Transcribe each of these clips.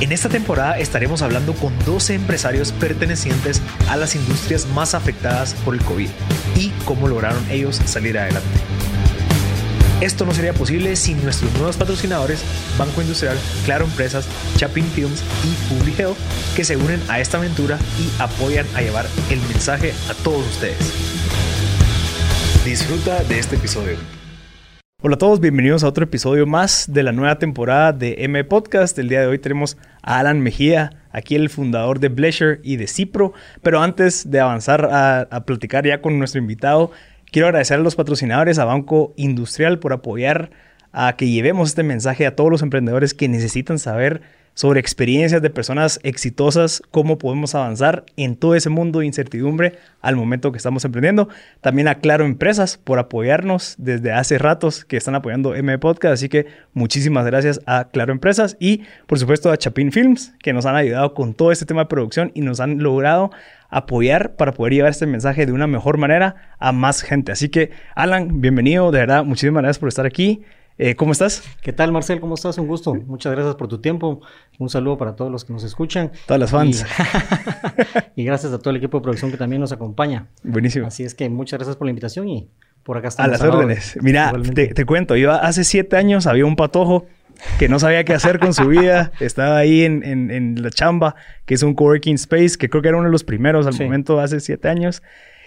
En esta temporada estaremos hablando con 12 empresarios pertenecientes a las industrias más afectadas por el COVID y cómo lograron ellos salir adelante. Esto no sería posible sin nuestros nuevos patrocinadores Banco Industrial, Claro Empresas, Chapin Films y Public Health que se unen a esta aventura y apoyan a llevar el mensaje a todos ustedes. Disfruta de este episodio. Hola a todos, bienvenidos a otro episodio más de la nueva temporada de M Podcast. El día de hoy tenemos a Alan Mejía, aquí el fundador de Bleasher y de Cipro. Pero antes de avanzar a, a platicar ya con nuestro invitado, quiero agradecer a los patrocinadores, a Banco Industrial, por apoyar a que llevemos este mensaje a todos los emprendedores que necesitan saber sobre experiencias de personas exitosas, cómo podemos avanzar en todo ese mundo de incertidumbre al momento que estamos emprendiendo. También a Claro Empresas por apoyarnos desde hace ratos que están apoyando M Podcast, así que muchísimas gracias a Claro Empresas y por supuesto a Chapin Films que nos han ayudado con todo este tema de producción y nos han logrado apoyar para poder llevar este mensaje de una mejor manera a más gente. Así que Alan, bienvenido, de verdad, muchísimas gracias por estar aquí. Eh, ¿Cómo estás? ¿Qué tal, Marcel? ¿Cómo estás? Un gusto. Muchas gracias por tu tiempo. Un saludo para todos los que nos escuchan. Todas las fans. Y, y gracias a todo el equipo de producción que también nos acompaña. Buenísimo. Así es que muchas gracias por la invitación y por acá estamos. A las órdenes. Mira, te, te, cuento, yo hace siete años había un patojo que no sabía qué hacer con su vida. Estaba ahí en, en, en, la chamba, que es un coworking space, que creo que era uno de los primeros al sí. momento, hace siete años.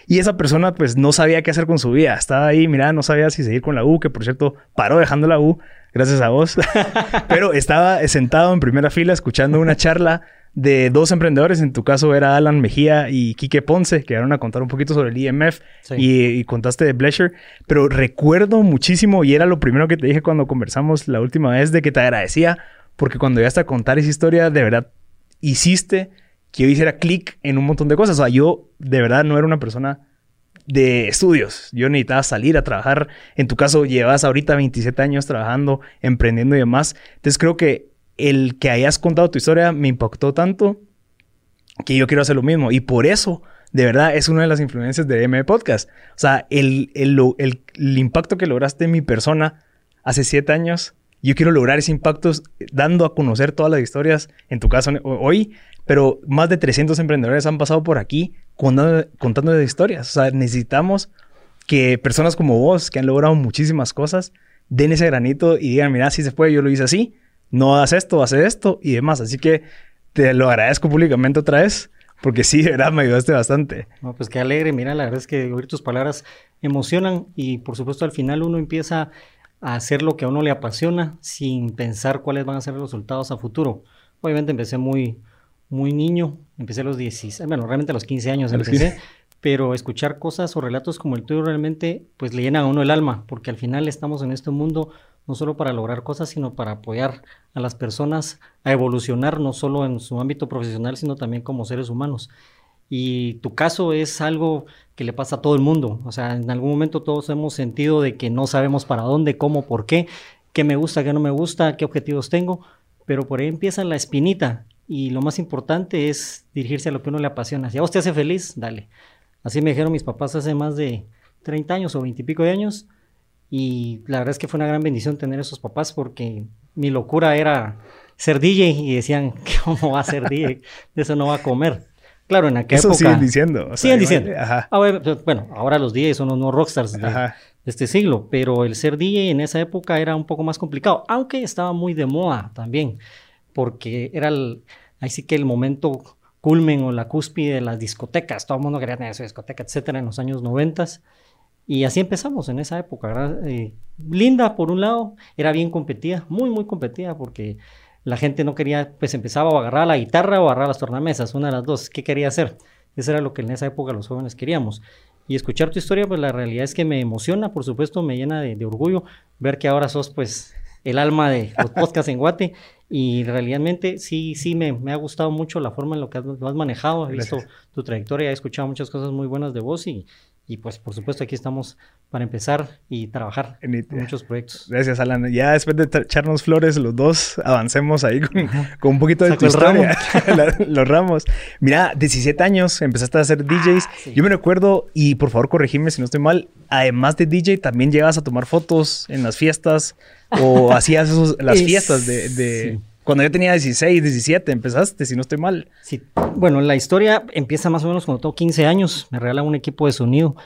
Y esa persona pues no sabía qué hacer con su vida. Estaba ahí, mira, no sabía si seguir con la U, que por cierto paró dejando la U, gracias a vos. Pero estaba sentado en primera fila escuchando una charla de dos emprendedores. En tu caso era Alan Mejía y Quique Ponce, que llegaron a contar un poquito sobre el IMF sí. y, y, contaste de Bleasher. Pero recuerdo muchísimo, y era lo primero que te dije cuando conversamos la última vez, de que te agradecía, porque cuando llegaste a contar esa historia, de verdad hiciste que yo hiciera clic en un montón de cosas. O sea, yo de verdad no era una persona de estudios. Yo necesitaba salir a trabajar. En tu caso, llevas ahorita 27 años trabajando, emprendiendo y demás. Entonces creo que el que hayas contado tu historia me impactó tanto que yo quiero hacer lo mismo. Y por eso, de verdad, es una de las influencias de M Podcast. O sea, el, el, el, el impacto que lograste en mi persona hace 7 años yo quiero lograr ese impacto dando a conocer todas las historias, en tu caso hoy, pero más de 300 emprendedores han pasado por aquí contando, contando historias. O sea, necesitamos que personas como vos, que han logrado muchísimas cosas, den ese granito y digan, mira, si se puede, yo lo hice así, no haz esto, haz esto y demás. Así que te lo agradezco públicamente otra vez, porque sí, de verdad, me ayudaste bastante. No, pues qué alegre, mira, la verdad es que oír tus palabras emocionan y por supuesto al final uno empieza a hacer lo que a uno le apasiona sin pensar cuáles van a ser los resultados a futuro. Obviamente empecé muy, muy niño, empecé a los 16, bueno, realmente a los 15 años empecé, 15. pero escuchar cosas o relatos como el tuyo realmente pues le llenan a uno el alma, porque al final estamos en este mundo no solo para lograr cosas, sino para apoyar a las personas a evolucionar, no solo en su ámbito profesional, sino también como seres humanos. Y tu caso es algo que le pasa a todo el mundo. O sea, en algún momento todos hemos sentido de que no sabemos para dónde, cómo, por qué, qué me gusta, qué no me gusta, qué objetivos tengo. Pero por ahí empieza la espinita. Y lo más importante es dirigirse a lo que uno le apasiona. Si a vos te hace feliz, dale. Así me dijeron mis papás hace más de 30 años o 20 y pico de años. Y la verdad es que fue una gran bendición tener esos papás porque mi locura era ser DJ y decían, ¿cómo va a ser DJ? De eso no va a comer. Claro, en aquella Eso época. siguen diciendo. O sea, siguen diciendo. Ajá. Ahora, bueno, ahora los DJs son los nuevos rockstars de, de, este siglo, pero el ser DJ en esa época era un poco más complicado, aunque estaba muy de moda también, porque era el, ahí sí que el momento culmen o la cúspide de las discotecas. Todo el mundo quería tener su discoteca, etcétera, en los años noventas. Y así empezamos en esa época, ¿verdad? Eh, linda, por un lado, era bien competida, muy, muy competida, porque la gente no quería, pues empezaba a agarrar la guitarra o a agarrar las tornamesas, una de las dos. ¿Qué quería hacer? Eso era lo que en esa época los jóvenes queríamos. Y escuchar tu historia, pues la realidad es que me emociona, por supuesto, me llena de, de orgullo ver que ahora sos, pues, el alma de los podcasts en Guate Y realmente sí, sí me, me, ha gustado mucho la forma en lo que has, lo has manejado. He visto tu trayectoria, he escuchado muchas cosas muy buenas de vos y, y pues por supuesto aquí estamos para empezar y trabajar en, muchos proyectos. Gracias, Alan. Ya después de echarnos flores los dos, avancemos ahí con, con un poquito de tu historia. los ramos. Mira, 17 años, empezaste a hacer DJs. Ah, Yo me recuerdo, y por favor corregime si no estoy mal, además de DJ, también llegas a tomar fotos en las fiestas o hacías las fiestas de... Cuando yo tenía 16, 17, empezaste, si no estoy mal. Sí. Bueno, la historia empieza más o menos cuando tengo 15 años. Me regalan un equipo de sonido.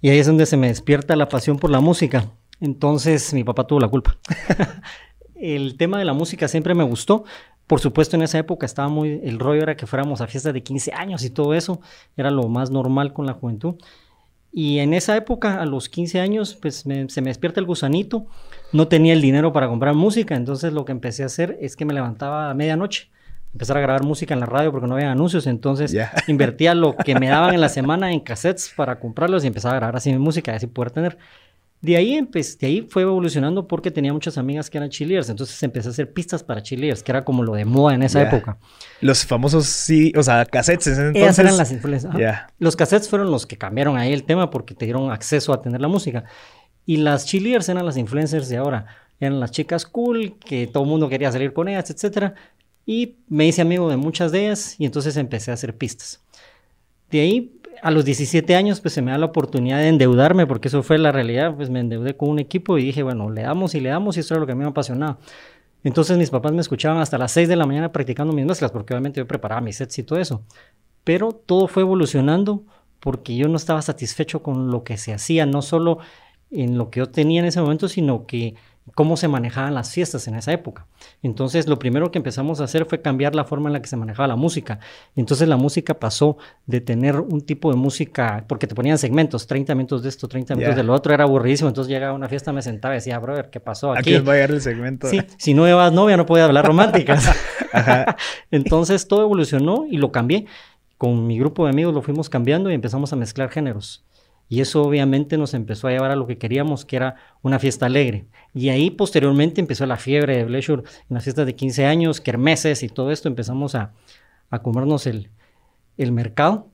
Y ahí es donde se me despierta la pasión por la música. Entonces, mi papá tuvo la culpa. el tema de la música siempre me gustó. Por supuesto, en esa época estaba muy. El rollo era que fuéramos a fiestas de 15 años y todo eso. Era lo más normal con la juventud. Y en esa época, a los 15 años, pues se me despierta el gusanito. No tenía el dinero para comprar música, entonces lo que empecé a hacer es que me levantaba a medianoche, empezar a grabar música en la radio porque no había anuncios, entonces invertía lo que me daban en la semana en cassettes para comprarlos y empezaba a grabar así mi música, así poder tener. De ahí, de ahí fue evolucionando porque tenía muchas amigas que eran cheerleaders, entonces empecé a hacer pistas para cheerleaders, que era como lo de moda en esa época. Los famosos, sí, o sea, cassettes entonces. Ellas eran las influencias. Los cassettes fueron los que cambiaron ahí el tema porque te dieron acceso a tener la música. Y las cheerleaders eran las influencers de ahora. Eran las chicas cool, que todo el mundo quería salir con ellas, etc. Y me hice amigo de muchas de ellas y entonces empecé a hacer pistas. De ahí a los 17 años, pues se me da la oportunidad de endeudarme, porque eso fue la realidad, pues me endeudé con un equipo y dije, bueno, le damos y le damos y eso era lo que a mí me apasionaba. Entonces mis papás me escuchaban hasta las 6 de la mañana practicando mis mezclas, porque obviamente yo preparaba mis sets y todo eso. Pero todo fue evolucionando porque yo no estaba satisfecho con lo que se hacía, no solo en lo que yo tenía en ese momento, sino que cómo se manejaban las fiestas en esa época. Entonces, lo primero que empezamos a hacer fue cambiar la forma en la que se manejaba la música. Entonces, la música pasó de tener un tipo de música, porque te ponían segmentos, 30 minutos de esto, 30 minutos de lo otro, era aburridísimo. Entonces, llegaba a una fiesta, me sentaba y decía, brother, ¿qué pasó aquí? Aquí va a llegar el segmento. Sí, si no llevas novia, no podía hablar románticas. Entonces, todo evolucionó y lo cambié. Con mi grupo de amigos lo fuimos cambiando y empezamos a mezclar géneros. Y eso obviamente nos empezó a llevar a lo que queríamos, que era una fiesta alegre. Y ahí posteriormente empezó la fiebre de Bleisure en las fiestas de 15 años, kermeses y todo esto. Empezamos a, a comernos el, el mercado.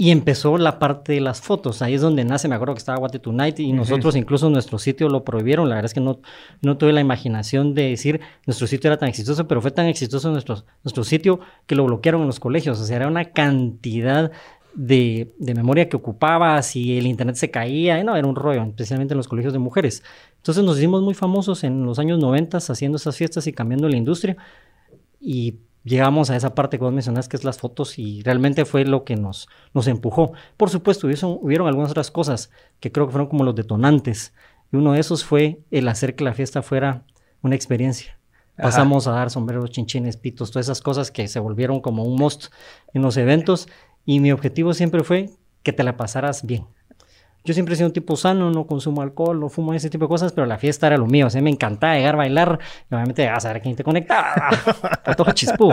Y empezó la parte de las fotos. Ahí es donde nace, me acuerdo que estaba What Tonight y nosotros incluso nuestro sitio lo prohibieron. La verdad es que no, no tuve la imaginación de decir nuestro sitio era tan exitoso, pero fue tan exitoso nuestro, nuestro sitio que lo bloquearon en los colegios. O sea, era una cantidad de, memoria que ocupaba, si el internet se caía, no, era un rollo, especialmente en los colegios de mujeres. Entonces nos hicimos muy famosos en los años 90 haciendo esas fiestas y cambiando la industria y llegamos a esa parte que vos mencionás que es las fotos y realmente fue lo que nos, nos empujó. Por supuesto, hubieron algunas otras cosas que creo que fueron como los detonantes y uno de esos fue el hacer que la fiesta fuera una experiencia. Pasamos a dar sombreros, chinchines, pitos, todas esas cosas que se volvieron como un most en los eventos y mi objetivo siempre fue que te la pasaras bien. Yo siempre he sido un tipo sano, no consumo alcohol, no fumo ese tipo de cosas, pero la fiesta era lo mío. O sea, me encantaba llegar a bailar. Y obviamente, a saber quién te conectaba. todo chispú.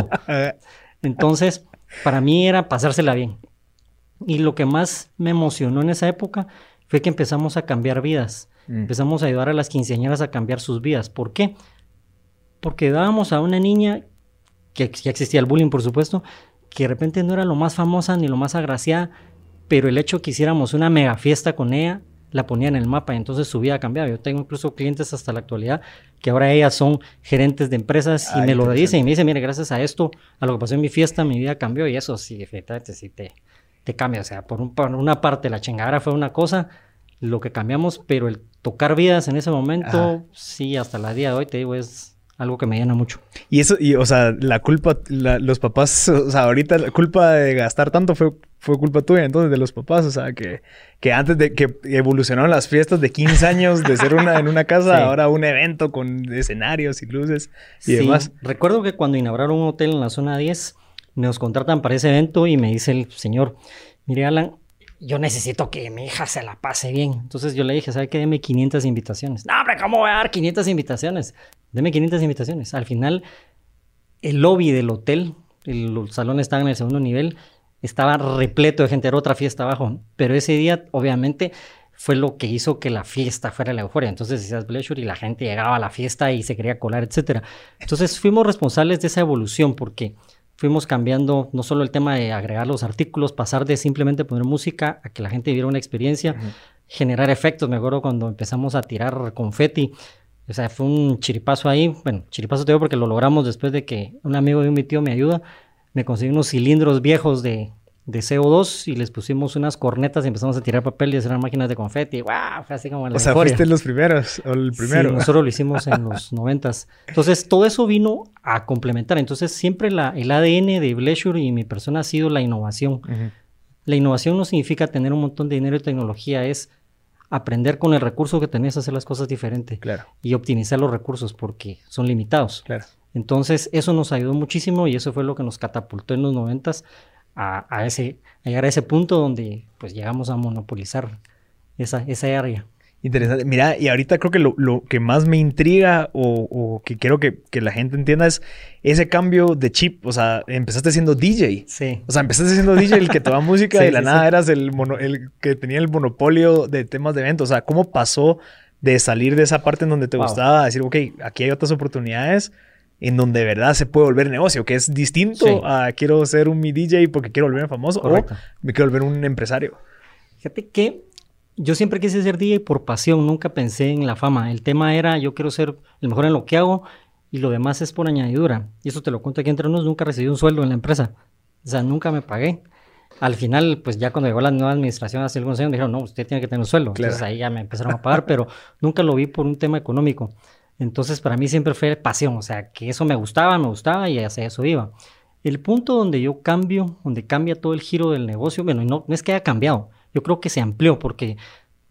Entonces, para mí era pasársela bien. Y lo que más me emocionó en esa época fue que empezamos a cambiar vidas. Mm. Empezamos a ayudar a las quinceañeras a cambiar sus vidas. ¿Por qué? Porque dábamos a una niña, que ya existía el bullying, por supuesto, que de repente no era lo más famosa ni lo más agraciada, pero el hecho que hiciéramos una mega fiesta con ella la ponía en el mapa y entonces su vida cambiaba. Yo tengo incluso clientes hasta la actualidad que ahora ellas son gerentes de empresas y me lo dicen y me dicen, mire, gracias a esto, a lo que pasó en mi fiesta, mi vida cambió y eso sí, efectivamente sí te, te cambia. O sea, por, una parte la chingadera fue una cosa, lo que cambiamos, pero el tocar vidas en ese momento, sí, hasta la día de hoy, te digo, es algo que me llena mucho. Y eso, y, o sea, la culpa, los papás, o sea, ahorita la culpa de gastar tanto fue, fue culpa tuya, entonces, de los papás, o sea, que, que antes de que evolucionaron las fiestas de 15 años de ser una en una casa, ahora un evento con escenarios y luces y demás. Recuerdo que cuando inauguraron un hotel en la zona 10, nos contratan para ese evento y me dice el señor, mire Alan, yo necesito que mi hija se la pase bien. Entonces yo le dije, ¿sabe qué? Deme 500 invitaciones. No, hombre, ¿cómo voy a dar 500 invitaciones? Deme 500 invitaciones. Al final, el lobby del hotel, el, salón estaba en el segundo nivel, estaba repleto de gente, era otra fiesta abajo. Pero ese día, obviamente, fue lo que hizo que la fiesta fuera la euforia. Entonces decías Bleisure y la gente llegaba a la fiesta y se quería colar, etc. Entonces fuimos responsables de esa evolución porque fuimos cambiando no solo el tema de agregar los artículos, pasar de simplemente poner música a que la gente viviera una experiencia, generar efectos. Me acuerdo cuando empezamos a tirar confeti. O sea, fue un chiripazo ahí. Bueno, chiripazo te digo porque lo logramos después de que un amigo de mi tío me ayuda. Me consiguió unos cilindros viejos de, de CO2 y les pusimos unas cornetas y empezamos a tirar papel y hacer máquinas de confeti. ¡Wow! Fue así como la O sea, fuiste los primeros, o el primero. Sí, nosotros lo hicimos en los noventas. Entonces, todo eso vino a complementar. Entonces, siempre la, el ADN de Bleisure y mi persona ha sido la innovación. La innovación no significa tener un montón de dinero y tecnología, es aprender con el recurso que tenés a hacer las cosas diferente. Claro. Y optimizar los recursos porque son limitados. Claro. Entonces, eso nos ayudó muchísimo y eso fue lo que nos catapultó en los noventas a, ese, llegar a ese punto donde pues llegamos a monopolizar esa, esa área. Interesante. Mira, y ahorita creo que lo, que más me intriga o, que quiero que, la gente entienda es ese cambio de chip. O sea, empezaste siendo DJ. Sí. O sea, empezaste siendo DJ, el que toma música y de la nada eras el, el que tenía el monopolio de temas de eventos. O sea, ¿cómo pasó de salir de esa parte en donde te gustaba decir, ok, aquí hay otras oportunidades? en donde de verdad se puede volver negocio, que es distinto a quiero ser un mi DJ porque quiero volverme famoso o me quiero volver un empresario. Fíjate que yo siempre quise ser DJ por pasión, nunca pensé en la fama. El tema era yo quiero ser el mejor en lo que hago y lo demás es por añadidura. Y eso te lo cuento aquí entre nosotros, nunca recibí un sueldo en la empresa. O sea, nunca me pagué. Al final, pues ya cuando llegó la nueva administración hace algunos años, dijeron, no, usted tiene que tener un sueldo. Entonces ahí ya me empezaron a pagar, pero nunca lo vi por un tema económico. Entonces para mí siempre fue pasión, o sea, que eso me gustaba, me gustaba y hacia eso iba. El punto donde yo cambio, donde cambia todo el giro del negocio, bueno, no, no es que haya cambiado, yo creo que se amplió porque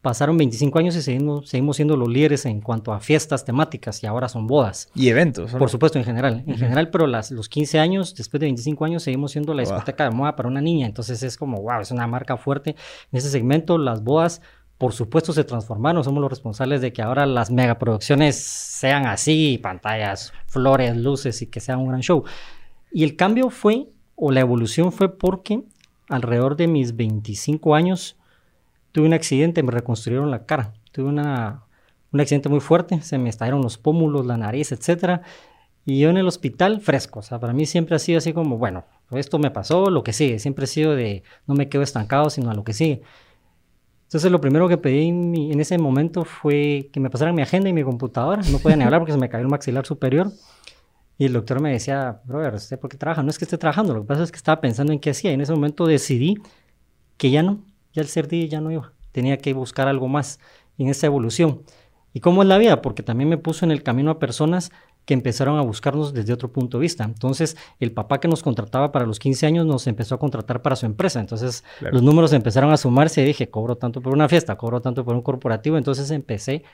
pasaron 25 años y seguimos, seguimos siendo los líderes en cuanto a fiestas temáticas y ahora son bodas. Y eventos. Por supuesto, en general. En general, pero las, los 15 años, después de 25 años, seguimos siendo la discoteca de moda para una niña. Entonces es como, wow, es una marca fuerte. En ese segmento, las bodas por supuesto se transformaron, somos los responsables de que ahora las megaproducciones sean así, pantallas, flores, luces y que sea un gran show. Y el cambio fue, o la evolución fue porque alrededor de mis 25 años tuve un accidente, me reconstruyeron la cara, tuve una, un accidente muy fuerte, se me estallaron los pómulos, la nariz, etc. Y yo en el hospital fresco, o sea, para mí siempre ha sido así como, bueno, esto me pasó, lo que sigue, siempre he sido de no me quedo estancado, sino a lo que sigue. Entonces lo primero que pedí en, ese momento fue que me pasaran mi agenda y mi computadora. No podía ni hablar porque se me cayó el maxilar superior. Y el doctor me decía, brother, ¿usted por qué trabaja? No es que esté trabajando, lo que pasa es que estaba pensando en qué hacía. Y en ese momento decidí que ya no, ya el ser DJ ya no iba. Tenía que buscar algo más en esa evolución. ¿Y cómo es la vida? Porque también me puso en el camino a personas que empezaron a buscarnos desde otro punto de vista. Entonces, el papá que nos contrataba para los 15 años nos empezó a contratar para su empresa. Entonces, los números empezaron a sumarse y dije, cobro tanto por una fiesta, cobro tanto por un corporativo. Entonces, empecé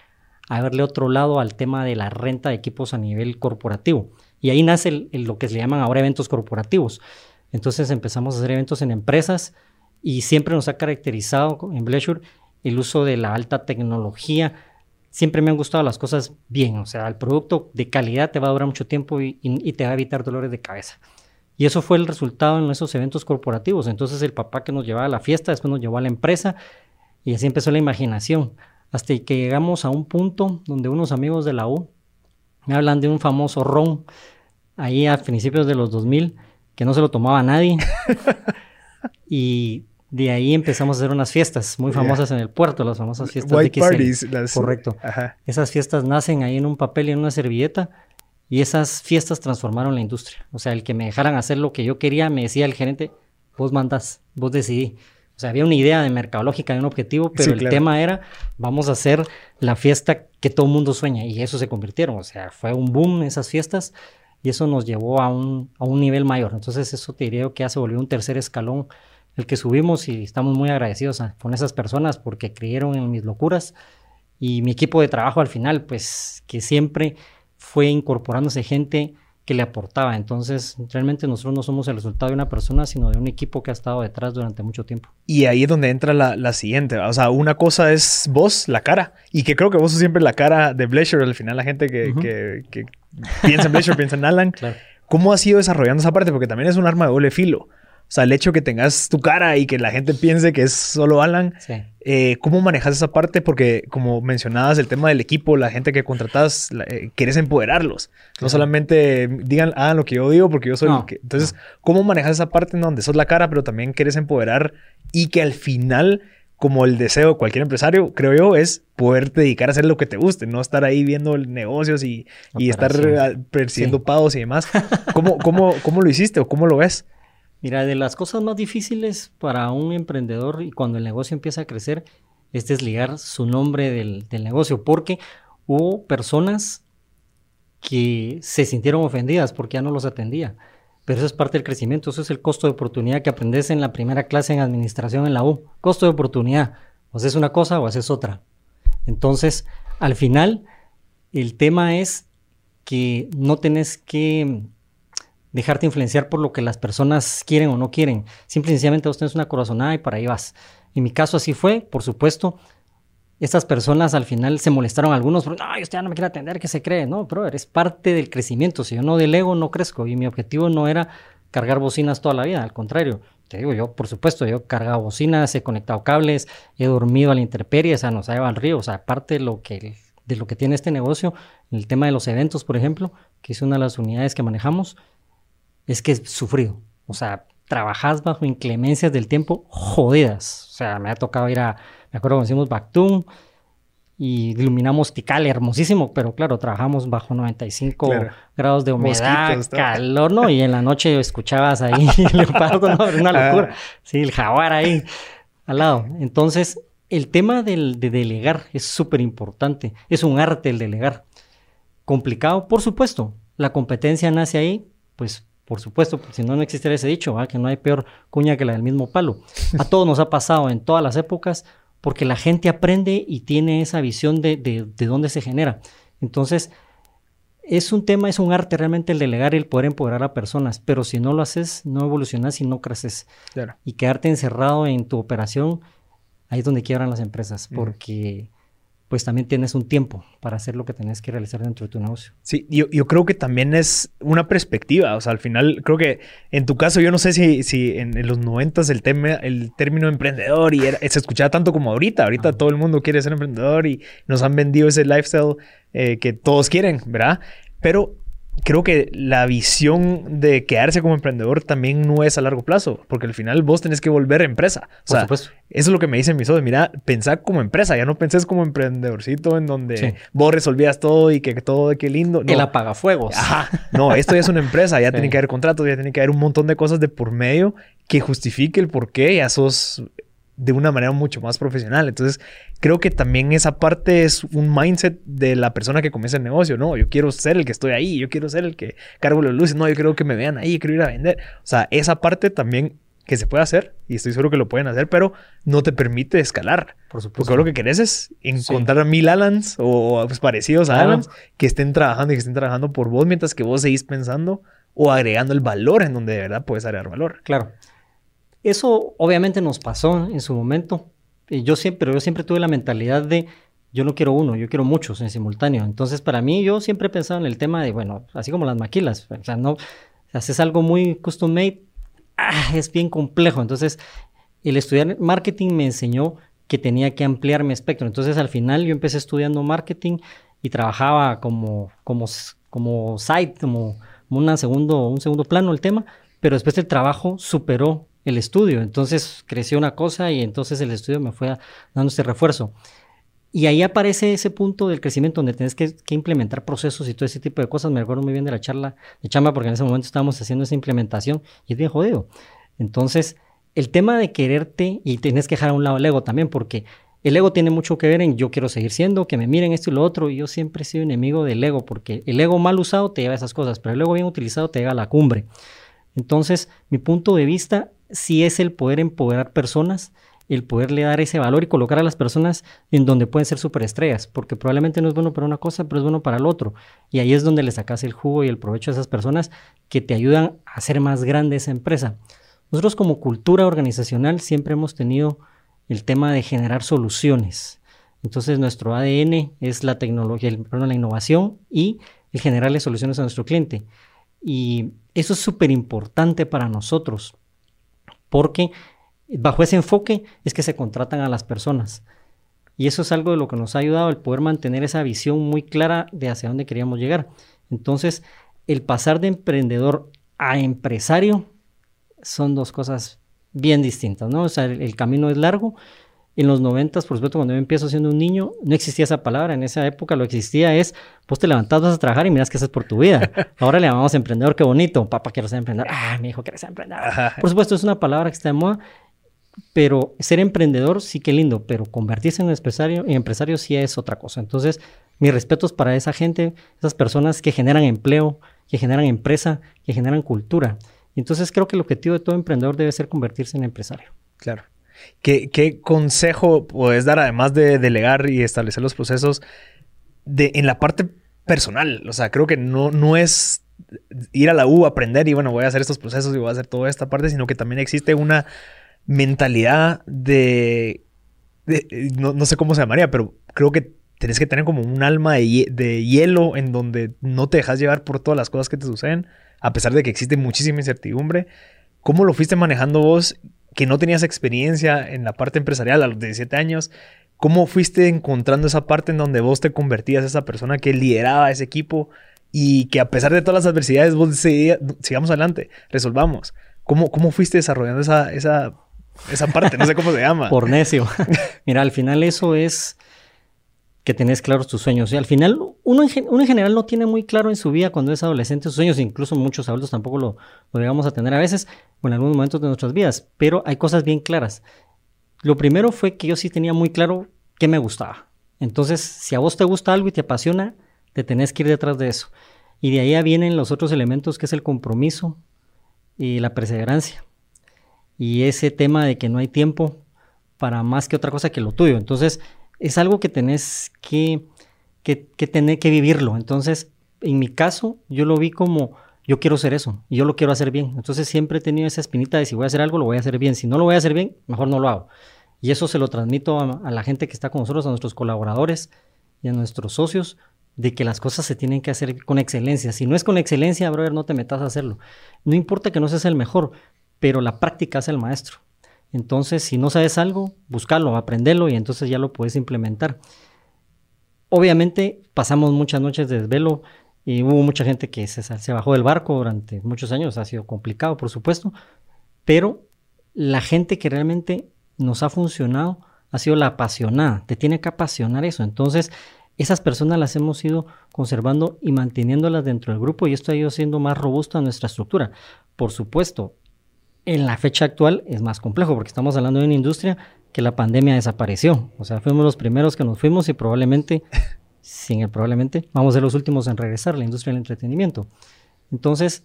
a verle otro lado al tema de la renta de equipos a nivel corporativo. Y ahí nace lo que se llaman ahora eventos corporativos. Entonces, empezamos a hacer eventos en empresas y siempre nos ha caracterizado en Bleisure el uso de la alta tecnología siempre me han gustado las cosas bien, o sea, el producto de calidad te va a durar mucho tiempo y, te va a evitar dolores de cabeza. Y eso fue el resultado en esos eventos corporativos. Entonces el papá que nos llevaba a la fiesta, después nos llevó a la empresa y así empezó la imaginación. Hasta que llegamos a un punto donde unos amigos de la U me hablan de un famoso ron ahí a principios de los 2000 que no se lo tomaba nadie. y de ahí empezamos a hacer unas fiestas muy famosas en el puerto, las famosas fiestas White de Parties. Correcto. Esas fiestas nacen ahí en un papel y en una servilleta y esas fiestas transformaron la industria. O sea, el que me dejaran hacer lo que yo quería, me decía el gerente, vos mandas, vos decidí. O sea, había una idea de mercadológica, de un objetivo, pero el tema era, vamos a hacer la fiesta que todo el mundo sueña. Y eso se convirtieron. O sea, fue un boom esas fiestas y eso nos llevó a un, a un nivel mayor. Entonces, eso te diría que ya se volvió un tercer escalón el que subimos y estamos muy agradecidos con esas personas porque creyeron en mis locuras y mi equipo de trabajo al final, pues que siempre fue incorporándose gente que le aportaba. Entonces, realmente nosotros no somos el resultado de una persona, sino de un equipo que ha estado detrás durante mucho tiempo. Y ahí es donde entra la, siguiente. O sea, una cosa es vos, la cara. Y que creo que vos sos siempre la cara de Bleisure. Al final, la gente que, piensa en Bleisure piensa en Alan. ¿Cómo has ido desarrollando esa parte? Porque también es un arma de doble filo. O sea, el hecho que tengas tu cara y que la gente piense que es solo Alan. Eh, ¿Cómo manejas esa parte? Porque como mencionabas, el tema del equipo, la gente que contratas, eh, quieres empoderarlos. No solamente digan, ah, lo que yo digo porque yo soy el que... Entonces, ¿cómo manejas esa parte en donde sos la cara, pero también quieres empoderar y que al final como el deseo de cualquier empresario, creo yo, es poder dedicar a hacer lo que te guste, no estar ahí viendo negocios y, y estar persiguiendo pagos y demás. ¿Cómo, cómo, ¿Cómo lo hiciste o cómo lo ves? Mira, de las cosas más difíciles para un emprendedor y cuando el negocio empieza a crecer es desligar su nombre del, negocio, porque hubo personas que se sintieron ofendidas porque ya no los atendía. Pero eso es parte del crecimiento, eso es el costo de oportunidad que aprendes en la primera clase en administración en la U. Costo de oportunidad. O haces una cosa o haces otra. Entonces, al final, el tema es que no tenés que dejarte influenciar por lo que las personas quieren o no quieren. Simple y sencillamente vos tenés una corazonada y para ahí vas. En mi caso así fue, por supuesto. Estas personas al final se molestaron algunos, no, yo ya no me quiero atender, ¿qué se cree? No, pero eres parte del crecimiento. Si yo no delego, no crezco. Y mi objetivo no era cargar bocinas toda la vida, al contrario. Te digo, yo, por supuesto, yo he cargado bocinas, he conectado cables, he dormido a la intemperie, o sea, nos ha llevado al río. O sea, aparte de lo que, de lo que tiene este negocio, el tema de los eventos, por ejemplo, que es una de las unidades que manejamos, es que es sufrido. O sea, trabajas bajo inclemencias del tiempo jodidas. O sea, me ha tocado ir a me acuerdo cuando hicimos Bactum y iluminamos Tikal, hermosísimo, pero claro, trabajamos bajo 95 grados de humedad, calor, ¿no? Y en la noche escuchabas ahí el leopardo, ¿no? Una ah. locura. Sí, el jaguar ahí al lado. Entonces, el tema del, de delegar es súper importante. Es un arte el delegar. Complicado, por supuesto. La competencia nace ahí, pues por supuesto, si no, no existiera ese dicho, que no hay peor cuña que la del mismo palo. A todos nos ha pasado en todas las épocas porque la gente aprende y tiene esa visión de, de, dónde se genera. Entonces, es un tema, es un arte realmente el delegar y el poder empoderar a personas, pero si no lo haces, no evolucionas y no creces. Y quedarte encerrado en tu operación, ahí es donde quiebran las empresas, porque pues también tienes un tiempo para hacer lo que tenés que realizar dentro de tu negocio. Sí, yo, yo, creo que también es una perspectiva. O sea, al final, creo que en tu caso, yo no sé si, si en, los noventas el, tema, el término emprendedor y se escuchaba tanto como ahorita. Ahorita todo el mundo quiere ser emprendedor y nos han vendido ese lifestyle eh, que todos quieren, ¿verdad? Pero creo que la visión de quedarse como emprendedor también no es a largo plazo, porque al final vos tenés que volver empresa. O sea, eso es lo que me dicen mis socios. Mira, pensá como empresa, ya no pensés como emprendedorcito en donde vos resolvías todo y que todo, qué lindo. No. El apagafuegos. Ajá. No, esto ya es una empresa, ya tiene que haber contratos, ya tiene que haber un montón de cosas de por medio que justifique el por qué ya sos de una manera mucho más profesional. Entonces, creo que también esa parte es un mindset de la persona que comienza el negocio. No, yo quiero ser el que estoy ahí, yo quiero ser el que cargo las luces, no, yo quiero que me vean ahí, yo quiero ir a vender. O sea, esa parte también que se puede hacer, y estoy seguro que lo pueden hacer, pero no te permite escalar. Por supuesto. Porque lo que querés es encontrar a mil Alans o pues, parecidos a Alans que estén trabajando y que estén trabajando por vos mientras que vos seguís pensando o agregando el valor en donde de verdad puedes agregar valor. Claro. Eso obviamente nos pasó en su momento. Yo siempre, pero yo siempre tuve la mentalidad de yo no quiero uno, yo quiero muchos en simultáneo. Entonces, para mí, yo siempre he pensado en el tema de, bueno, así como las maquilas, o sea, no, haces algo muy custom made, ah, es bien complejo. Entonces, el estudiar marketing me enseñó que tenía que ampliar mi espectro. Entonces, al final, yo empecé estudiando marketing y trabajaba como, como, como site, como, una segundo, un segundo plano el tema, pero después el trabajo superó el estudio. Entonces creció una cosa y entonces el estudio me fue dando ese refuerzo. Y ahí aparece ese punto del crecimiento donde tienes que, implementar procesos y todo ese tipo de cosas. Me acuerdo muy bien de la charla de chamba porque en ese momento estábamos haciendo esa implementación y es bien jodido. Entonces, el tema de quererte y tienes que dejar a un lado el ego también porque el ego tiene mucho que ver en yo quiero seguir siendo, que me miren esto y lo otro. Y yo siempre he sido enemigo del ego porque el ego mal usado te lleva a esas cosas, pero el ego bien utilizado te lleva a la cumbre. Entonces, mi punto de vista si es el poder empoderar personas, el poderle dar ese valor y colocar a las personas en donde pueden ser superestrellas, porque probablemente no es bueno para una cosa, pero es bueno para el otro. Y ahí es donde le sacas el jugo y el provecho a esas personas que te ayudan a hacer más grande esa empresa. Nosotros como cultura organizacional siempre hemos tenido el tema de generar soluciones. Entonces nuestro ADN es la tecnología, el, la innovación y el generarle soluciones a nuestro cliente. Y eso es súper importante para nosotros porque bajo ese enfoque es que se contratan a las personas. Y eso es algo de lo que nos ha ayudado el poder mantener esa visión muy clara de hacia dónde queríamos llegar. Entonces, el pasar de emprendedor a empresario son dos cosas bien distintas, ¿no? O sea, el, camino es largo. En los noventas, por supuesto, cuando yo empiezo siendo un niño, no existía esa palabra. En esa época lo que existía es, pues te levantas, vas a trabajar y miras qué haces por tu vida. Ahora le llamamos emprendedor, qué bonito. Papá, quiero ser emprendedor. Ah, mi hijo quiere ser emprendedor. Por supuesto, es una palabra que está de moda pero ser emprendedor sí que lindo, pero convertirse en empresario, en empresario sí es otra cosa. Entonces, mis respetos para esa gente, esas personas que generan empleo, que generan empresa, que generan cultura. Entonces, creo que el objetivo de todo emprendedor debe ser convertirse en empresario. Claro. ¿Qué, consejo puedes dar, además de delegar y establecer los procesos, de, en la parte personal? O sea, creo que no, no es ir a la U, aprender y bueno, voy a hacer estos procesos y voy a hacer toda esta parte, sino que también existe una mentalidad de, no, sé cómo se llamaría, pero creo que tenés que tener como un alma de, hielo en donde no te dejas llevar por todas las cosas que te suceden, a pesar de que existe muchísima incertidumbre. ¿Cómo lo fuiste manejando vos que no tenías experiencia en la parte empresarial a los 17 años? ¿Cómo fuiste encontrando esa parte en donde vos te convertías esa persona que lideraba ese equipo y que a pesar de todas las adversidades vos decías, sigamos adelante, resolvamos? ¿Cómo, cómo fuiste desarrollando esa, esa esa parte, no sé cómo se llama. Por necio. Mira, al final eso es que tenés claros tus sueños. Y al final, uno en, general no tiene muy claro en su vida cuando es adolescente sus sueños, incluso muchos adultos tampoco lo, lo llegamos a tener a veces o en algunos momentos de nuestras vidas, pero hay cosas bien claras. Lo primero fue que yo sí tenía muy claro qué me gustaba. Entonces, si a vos te gusta algo y te apasiona, te tenés que ir detrás de eso. Y de ahí vienen los otros elementos que es el compromiso y la perseverancia y ese tema de que no hay tiempo para más que otra cosa que lo tuyo. Entonces, es algo que tenés que, que, tener que vivirlo. Entonces, en mi caso, yo lo vi como yo quiero hacer eso y yo lo quiero hacer bien. Entonces, siempre he tenido esa espinita de si voy a hacer algo, lo voy a hacer bien. Si no lo voy a hacer bien, mejor no lo hago. Y eso se lo transmito a, la gente que está con nosotros, a nuestros colaboradores y a nuestros socios, de que las cosas se tienen que hacer con excelencia. Si no es con excelencia, brother, no te metas a hacerlo. No importa que no seas el mejor, pero la práctica es el maestro. Entonces, si no sabes algo, búscalo, aprendelo y entonces ya lo puedes implementar. Obviamente, pasamos muchas noches de desvelo y hubo mucha gente que se, bajó del barco durante muchos años, ha sido complicado, por supuesto, pero la gente que realmente nos ha funcionado ha sido la apasionada, te tiene que apasionar eso. Entonces, esas personas las hemos ido conservando y manteniéndolas dentro del grupo y esto ha ido siendo más robusto a nuestra estructura. Por supuesto, en la fecha actual es más complejo porque estamos hablando de una industria que la pandemia desapareció. O sea, fuimos los primeros que nos fuimos y probablemente, sin el probablemente, vamos a ser los últimos en regresar la industria del entretenimiento. Entonces,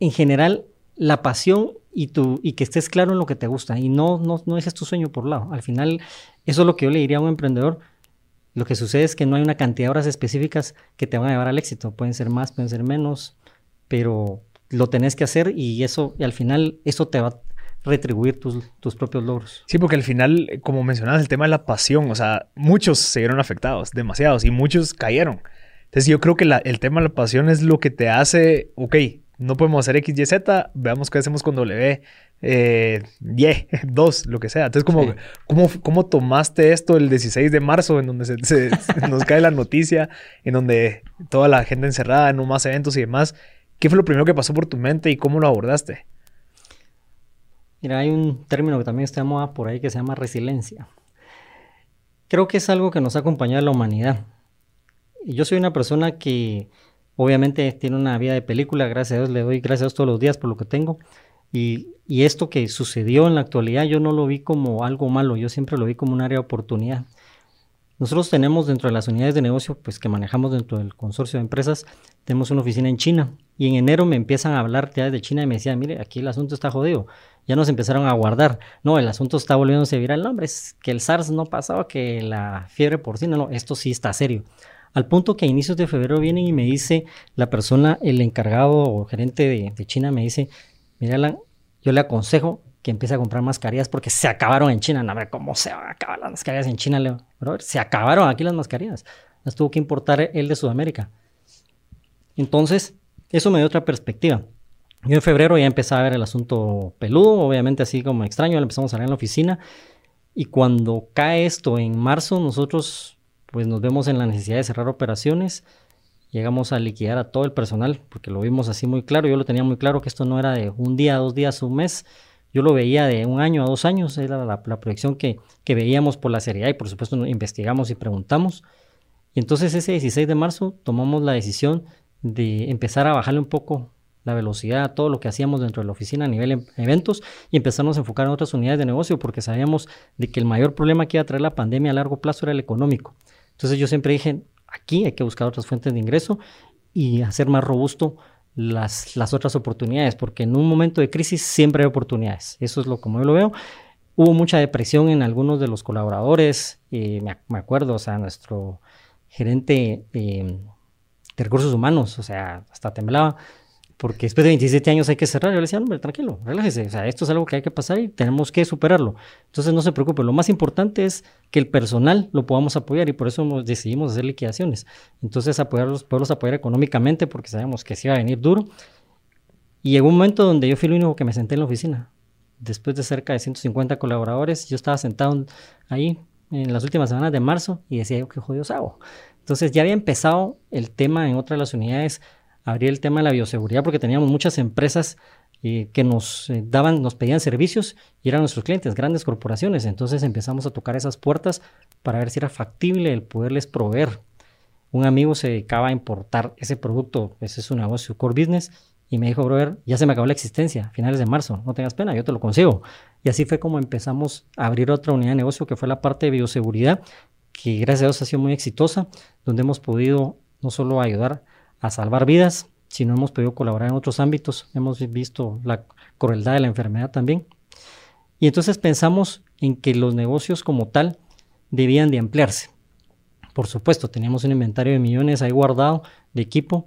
en general, la pasión y, y que estés claro en lo que te gusta y no, no, no dejes tu sueño por lado. Al final, eso es lo que yo le diría a un emprendedor. Lo que sucede es que no hay una cantidad de horas específicas que te van a llevar al éxito. Pueden ser más, pueden ser menos, pero lo tenés que hacer y eso, y al final, eso te va a retribuir tus, tus, propios logros. Sí, porque al final, como mencionabas, el tema de la pasión, o sea, muchos se vieron afectados, demasiados, y muchos cayeron. Entonces yo creo que el tema de la pasión es lo que te hace, ok, no podemos hacer X, Y, Z, veamos qué hacemos con W, eh, Y, 2, lo que sea. Entonces, como, ¿cómo, ¿cómo, tomaste esto el 16 de marzo, en donde se, nos cae la noticia, en donde toda la gente encerrada, en más eventos y demás? ¿Qué fue lo primero que pasó por tu mente y cómo lo abordaste? Mira, hay un término que también está moda por ahí que se llama resiliencia. Creo que es algo que nos ha acompañado a la humanidad. Yo soy una persona que obviamente tiene una vida de película, gracias a Dios, le doy gracias a Dios todos los días por lo que tengo. Y, y esto que sucedió en la actualidad yo no lo vi como algo malo, yo siempre lo vi como un área de oportunidad. Nosotros tenemos dentro de las unidades de negocio, pues que manejamos dentro del consorcio de empresas, tenemos una oficina en China. Y en enero me empiezan a hablar ya de China y me decían, mire, aquí el asunto está jodido. Ya nos empezaron a guardar. No, el asunto está volviéndose viral. No, hombre, es que el SARS no pasaba, que la fiebre porcina, no, esto sí está serio. Al punto que a inicios de febrero vienen y me dice la persona, el encargado o gerente de, China, me dice, mira, yo le aconsejo que empiece a comprar mascarillas porque se acabaron en China. A ver, ¿cómo se van a acabar las mascarillas en China, Leo? se acabaron aquí las mascarillas. Las tuvo que importar él de Sudamérica. Entonces, eso me dio otra perspectiva. Yo en febrero ya empecé a ver el asunto peludo, obviamente así como extraño, empezamos a salir en la oficina. Y cuando cae esto en marzo, nosotros pues nos vemos en la necesidad de cerrar operaciones. Llegamos a liquidar a todo el personal, porque lo vimos así muy claro. Yo lo tenía muy claro que esto no era de un día, dos días, un mes. Yo lo veía de un año a dos años, era la, proyección que, que, veíamos por la seriedad y por supuesto investigamos y preguntamos. Y entonces ese 16 de marzo tomamos la decisión de empezar a bajarle un poco la velocidad a todo lo que hacíamos dentro de la oficina a nivel em, eventos y empezarnos a enfocar en otras unidades de negocio porque sabíamos de que el mayor problema que iba a traer la pandemia a largo plazo era el económico. Entonces yo siempre dije, aquí hay que buscar otras fuentes de ingreso y hacer más robusto las, las otras oportunidades, porque en un momento de crisis siempre hay oportunidades. Eso es lo como yo lo veo. Hubo mucha depresión en algunos de los colaboradores, y me, me acuerdo, o sea, nuestro gerente de recursos humanos, o sea, hasta temblaba porque después de 27 años hay que cerrar. Yo le decía, hombre, tranquilo, relájese, o sea, esto es algo que hay que pasar y tenemos que superarlo. Entonces no se preocupe, lo más importante es que el personal lo podamos apoyar y por eso decidimos hacer liquidaciones. Entonces apoyarlos, poderlos apoyar económicamente porque sabemos que sí va a venir duro. Y llegó un momento donde yo fui el único que me senté en la oficina. Después de cerca de 150 colaboradores, yo estaba sentado ahí en las últimas semanas de marzo y decía yo, qué jodidos hago. Entonces ya había empezado el tema en otra de las unidades abrir el tema de la bioseguridad porque teníamos muchas empresas eh, que nos eh, daban, nos pedían servicios y eran nuestros clientes, grandes corporaciones. Entonces empezamos a tocar esas puertas para ver si era factible el poderles proveer. Un amigo se dedicaba a importar ese producto, ese es un negocio core business, y me dijo, brother, ya se me acabó la existencia, finales de marzo, no tengas pena, yo te lo consigo. Y así fue como empezamos a abrir otra unidad de negocio que fue la parte de bioseguridad, que gracias a Dios ha sido muy exitosa, donde hemos podido no solo ayudar a salvar vidas, si no hemos podido colaborar en otros ámbitos. Hemos visto la crueldad de la enfermedad también. Y entonces pensamos en que los negocios como tal debían de ampliarse. Por supuesto, teníamos un inventario de millones ahí guardado de equipo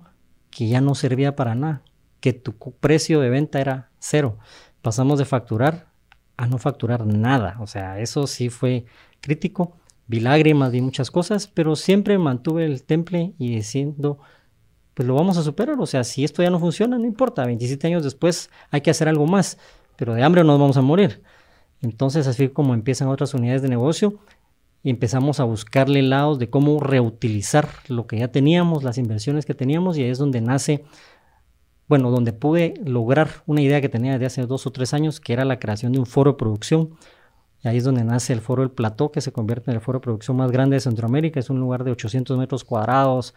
que ya no servía para nada, que tu precio de venta era cero. Pasamos de facturar a no facturar nada. O sea, eso sí fue crítico. Vi lágrimas, vi muchas cosas, pero siempre mantuve el temple y diciendo pues lo vamos a superar. O sea, si esto ya no funciona, no importa. 27 años después hay que hacer algo más, pero de hambre no nos vamos a morir. Entonces, así como empiezan otras unidades de negocio, empezamos a buscarle lados de cómo reutilizar lo que ya teníamos, las inversiones que teníamos, y ahí es donde nace, bueno, donde pude lograr una idea que tenía desde hace dos o tres años, que era la creación de un foro de producción. Ahí es donde nace el foro del Plató, que se convierte en el foro de producción más grande de Centroamérica. Es un lugar de 800 metros cuadrados,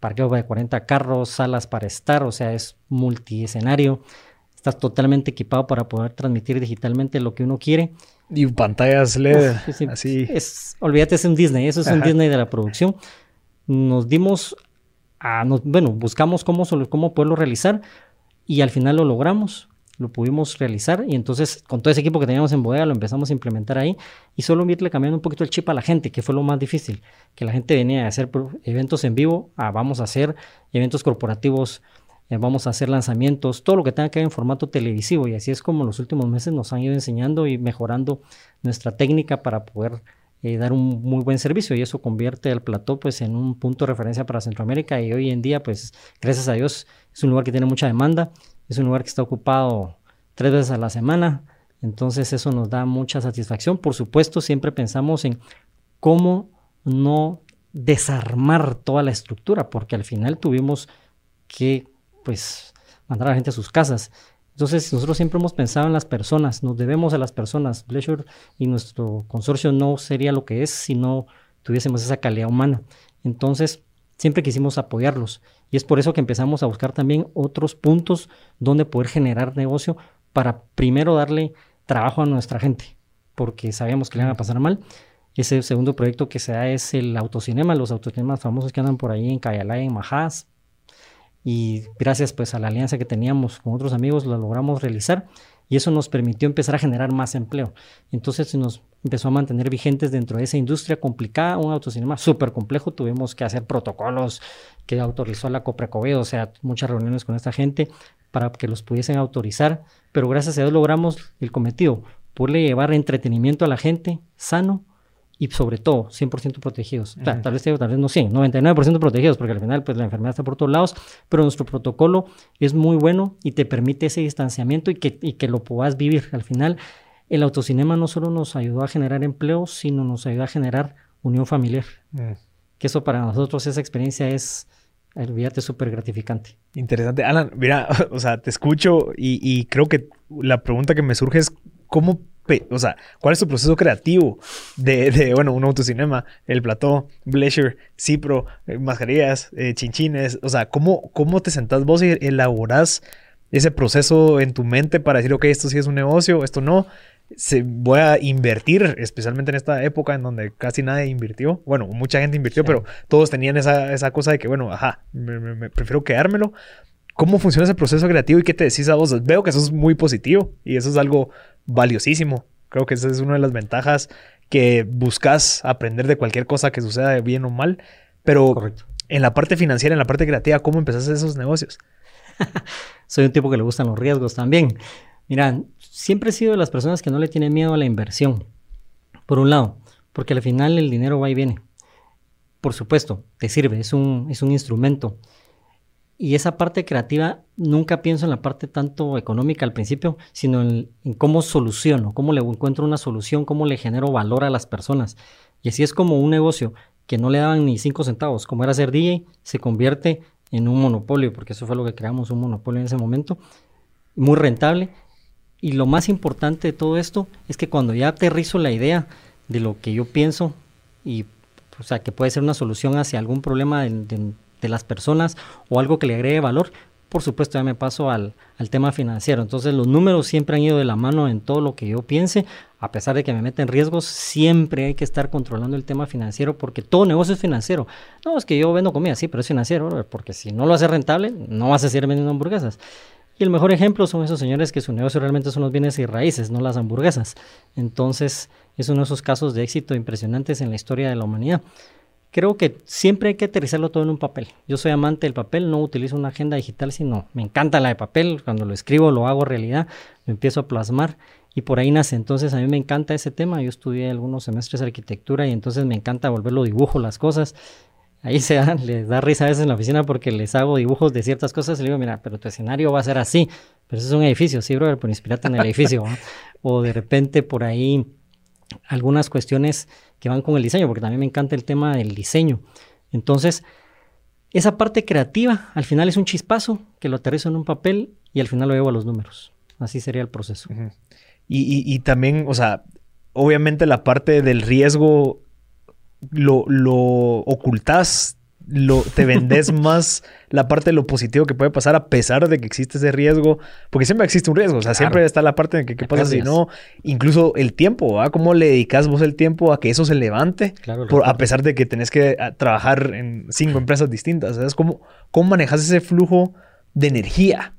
parqueo de 40 carros, salas para estar, o sea, es multiescenario. Estás totalmente equipado para poder transmitir digitalmente lo que uno quiere. Y pantallas LED, así. Es, olvídate, es un Disney, eso es un Disney de la producción. Nos dimos a, bueno, buscamos cómo, cómo poderlo realizar y al final lo logramos lo pudimos realizar y entonces con todo ese equipo que teníamos en bodega lo empezamos a implementar ahí y solo irle cambiando un poquito el chip a la gente, que fue lo más difícil, que la gente venía a hacer eventos en vivo, a vamos a hacer eventos corporativos, eh, vamos a hacer lanzamientos, todo lo que tenga que ver en formato televisivo y así es como los últimos meses nos han ido enseñando y mejorando nuestra técnica para poder eh, dar un muy buen servicio y eso convierte al plató pues en un punto de referencia para Centroamérica y hoy en día pues gracias a Dios es un lugar que tiene mucha demanda es un lugar que está ocupado tres veces a la semana, entonces eso nos da mucha satisfacción. Por supuesto, siempre pensamos en cómo no desarmar toda la estructura, porque al final tuvimos que pues mandar a la gente a sus casas. Entonces, nosotros siempre hemos pensado en las personas, nos debemos a las personas. Pleasure y nuestro consorcio no sería lo que es si no tuviésemos esa calidad humana. Entonces, siempre quisimos apoyarlos y es por eso que empezamos a buscar también otros puntos donde poder generar negocio para primero darle trabajo a nuestra gente, porque sabíamos que le iban a pasar mal. Ese segundo proyecto que se da es el autocinema, los autocinemas famosos que andan por ahí en Cayalá, en Majás. Y gracias pues a la alianza que teníamos con otros amigos lo logramos realizar y eso nos permitió empezar a generar más empleo. Entonces nos empezó a mantener vigentes dentro de esa industria complicada, un autocinema súper complejo, tuvimos que hacer protocolos que autorizó la Coprecovedo, o sea, muchas reuniones con esta gente para que los pudiesen autorizar, pero gracias a Dios logramos el cometido, poderle llevar entretenimiento a la gente sano y sobre todo 100% protegidos. tal vez tal vez no 100, 99% protegidos, porque al final pues la enfermedad está por todos lados, pero nuestro protocolo es muy bueno y te permite ese distanciamiento y que, y que lo puedas vivir. Al final, el autocinema no solo nos ayudó a generar empleo, sino nos ayudó a generar unión familiar. Mm. Que eso para nosotros, esa experiencia es, olvídate, súper gratificante. Interesante. Alan, mira, o sea, te escucho y, y creo que la pregunta que me surge es, ¿cómo o sea, ¿cuál es tu proceso creativo de, bueno, un autocinema, el plató, Bleisure, Cipro, eh, mascarillas, eh, chinchines? O sea, ¿cómo, ¿cómo te sentás vos y elaborás ese proceso en tu mente para decir, ok, esto sí es un negocio, esto no? Se, voy a invertir, especialmente en esta época en donde casi nadie invirtió. Bueno, mucha gente invirtió, pero todos tenían esa, esa, cosa de que, bueno, ajá, me, prefiero quedármelo. ¿Cómo funciona ese proceso creativo y qué te decís a vos? Veo que eso es muy positivo y eso es algo valiosísimo. Creo que esa es una de las ventajas que buscas aprender de cualquier cosa que suceda bien o mal. Pero en la parte financiera, en la parte creativa, ¿cómo empezaste esos negocios? Soy un tipo que le gustan los riesgos también. Mira, siempre he sido de las personas que no le tienen miedo a la inversión. Por un lado, porque al final el dinero va y viene. Por supuesto, te sirve, es un, es un instrumento y esa parte creativa nunca pienso en la parte tanto económica al principio, sino en, cómo soluciono, cómo le encuentro una solución, cómo le genero valor a las personas. Y así es como un negocio que no le daban ni cinco centavos, como era ser DJ, se convierte en un monopolio, porque eso fue lo que creamos, un monopolio en ese momento, muy rentable. Y lo más importante de todo esto es que cuando ya aterrizo la idea de lo que yo pienso y o sea, que puede ser una solución hacia algún problema de, de las personas o algo que le agregue valor, por supuesto ya me paso al, tema financiero. Entonces los números siempre han ido de la mano en todo lo que yo piense, a pesar de que me meten riesgos, siempre hay que estar controlando el tema financiero porque todo negocio es financiero. No, es que yo vendo comida, sí, pero es financiero, porque si no lo hace rentable, no vas a seguir vendiendo hamburguesas. Y el mejor ejemplo son esos señores que su negocio realmente son los bienes y raíces, no las hamburguesas. Entonces es uno de esos casos de éxito impresionantes en la historia de la humanidad creo que siempre hay que aterrizarlo todo en un papel. Yo soy amante del papel, no utilizo una agenda digital, sino me encanta la de papel. Cuando lo escribo, lo hago realidad, lo empiezo a plasmar y por ahí nace. Entonces, a mí me encanta ese tema. Yo estudié algunos semestres de arquitectura y entonces me encanta volverlo dibujo las cosas. Ahí se da, les da risa a veces en la oficina porque les hago dibujos de ciertas cosas y le digo, mira, pero tu escenario va a ser así. Pero eso es un edificio, sí, bro, pero inspirate en el edificio. O de repente por ahí algunas cuestiones que van con el diseño, porque también me encanta el tema del diseño. Entonces, esa parte creativa al final es un chispazo que lo aterrizo en un papel y al final lo llevo a los números. Así sería el proceso. y, también, o sea, obviamente la parte del riesgo lo, lo ocultas lo, te vendes más la parte de lo positivo que puede pasar a pesar de que existe ese riesgo, porque siempre existe un riesgo, o sea, siempre está la parte de que qué pasa si no, incluso el tiempo, ¿ah? ¿Cómo le dedicas vos el tiempo a que eso se levante? a pesar de que tenés que ah, trabajar en cinco empresas distintas, ¿sabes? ¿Cómo, cómo manejas ese flujo de energía?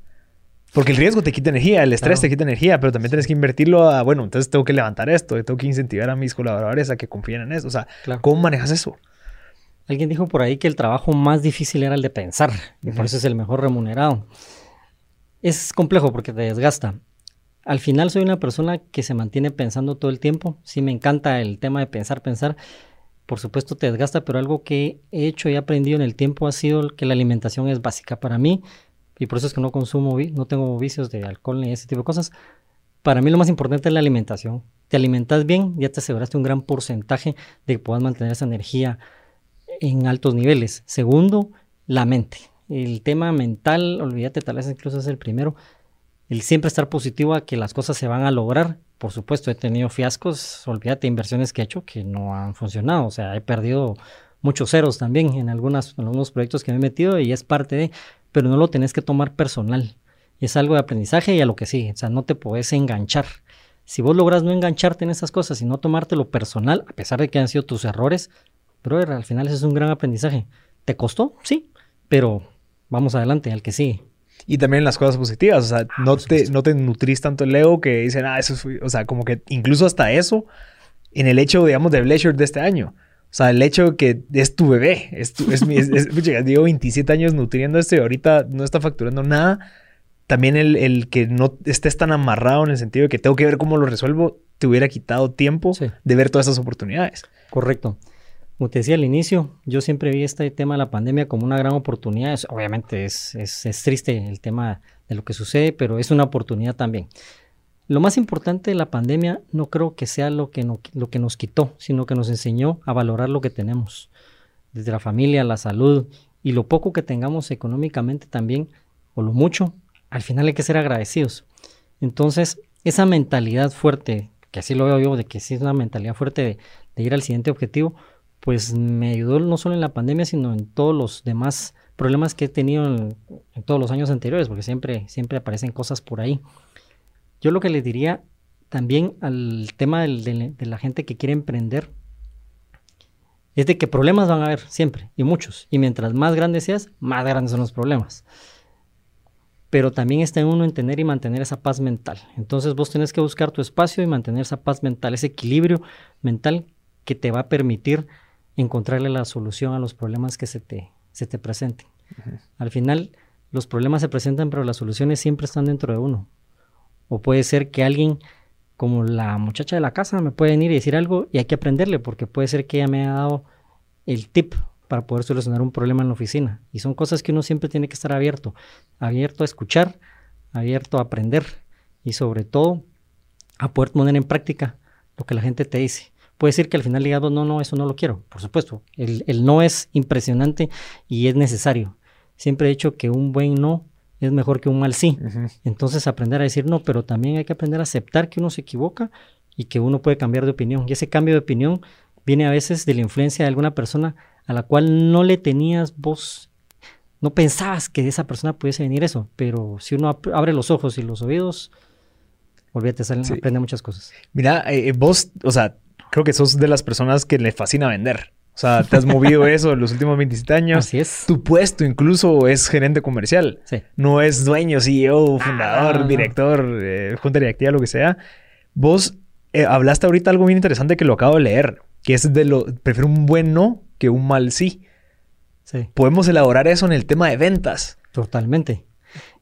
Porque el riesgo te quita energía, el estrés te quita energía, pero también tienes que invertirlo a, bueno, entonces tengo que levantar esto, tengo que incentivar a mis colaboradores a que confíen en eso. O sea, ¿cómo manejas eso? Alguien dijo por ahí que el trabajo más difícil era el de pensar, y por eso es el mejor remunerado. Es complejo porque te desgasta. Al final soy una persona que se mantiene pensando todo el tiempo. Sí me encanta el tema de pensar, pensar. Por supuesto te desgasta, pero algo que he hecho y aprendido en el tiempo ha sido que la alimentación es básica para mí. Y por eso es que no consumo, no tengo vicios de alcohol ni ese tipo de cosas. Para mí lo más importante es la alimentación. Te alimentas bien, ya te aseguraste un gran porcentaje de que puedas mantener esa energía, en altos niveles. Segundo, la mente. El tema mental, olvídate, tal vez incluso es el primero. El siempre estar positivo a que las cosas se van a lograr. Por supuesto, he tenido fiascos, olvídate, inversiones que he hecho que no han funcionado. O sea, he perdido muchos ceros también en, algunas, en algunos proyectos que he metido y es parte de, pero no lo tenés que tomar personal. Es algo de aprendizaje y a lo que sigue. O sea, no te puedes enganchar. Si vos logras no engancharte en esas cosas y no tomártelo personal, a pesar de que han sido tus errores, pero al final eso es un gran aprendizaje. ¿Te costó? Sí, pero vamos adelante, al que sí. Y también las cosas positivas, o sea, ah, no, te, no te nutrís tanto el ego que dicen, ah, eso es, o sea, como que incluso hasta eso, en el hecho, digamos, de Bleisure de este año. O sea, el hecho de que es tu bebé, es, tu, es mi, es, llevo 27 años nutriendo esto y ahorita no está facturando nada, también el, que no estés tan amarrado en el sentido de que tengo que ver cómo lo resuelvo, te hubiera quitado tiempo de ver todas esas oportunidades. Correcto. Como te decía al inicio, yo siempre vi este tema de la pandemia como una gran oportunidad. obviamente es, es, triste el tema de lo que sucede, pero es una oportunidad también. Lo más importante de la pandemia no creo que sea lo que, lo que nos quitó, sino que nos enseñó a valorar lo que tenemos, desde la familia, la salud y lo poco que tengamos económicamente también, o lo mucho, al final hay que ser agradecidos. Entonces, esa mentalidad fuerte, que así lo veo yo, de que sí es una mentalidad fuerte de, ir al siguiente objetivo, pues me ayudó no solo en la pandemia, sino en todos los demás problemas que he tenido en, todos los años anteriores, porque siempre, siempre aparecen cosas por ahí. Yo lo que les diría también al tema de la gente que quiere emprender es de que problemas van a haber siempre, y muchos. Y mientras más grande seas, más grandes son los problemas pero también está en uno en tener y mantener esa paz mental. Entonces vos tenés que buscar tu espacio y mantener esa paz mental, ese equilibrio mental que te va a permitir encontrarle la solución a los problemas que se te, se te presenten. Al final, los problemas se presentan, pero las soluciones siempre están dentro de uno. O puede ser que alguien, como la muchacha de la casa, me puede venir y decir algo y hay que aprenderle, porque puede ser que ella me haya dado el tip para poder solucionar un problema en la oficina. Y son cosas que uno siempre tiene que estar abierto, abierto a escuchar, abierto a aprender y sobre todo a poder poner en práctica lo que la gente te dice. Puede decir que al final diga, no, no, eso no lo quiero, por supuesto. El, no es impresionante y es necesario. Siempre he dicho que un buen no es mejor que un mal sí. Entonces aprender a decir no, pero también hay que aprender a aceptar que uno se equivoca y que uno puede cambiar de opinión. Y ese cambio de opinión viene a veces de la influencia de alguna persona a la cual no le tenías voz, no pensabas que de esa persona pudiese venir eso, pero si uno abre los ojos y los oídos, olvídate, salen, aprende muchas cosas. Mira, eh, eh, vos, o sea, creo que sos de las personas que le fascina vender. O sea, te has movido eso en los últimos 27 años. Así es. Tu puesto incluso es gerente comercial. Sí. No es dueño, CEO, fundador, director, eh, junta directiva, lo que sea. Vos hablaste ahorita algo bien interesante que lo acabo de leer, que es de lo, prefiero un buen no que un mal sí. sí. Podemos elaborar eso en el tema de ventas. Totalmente.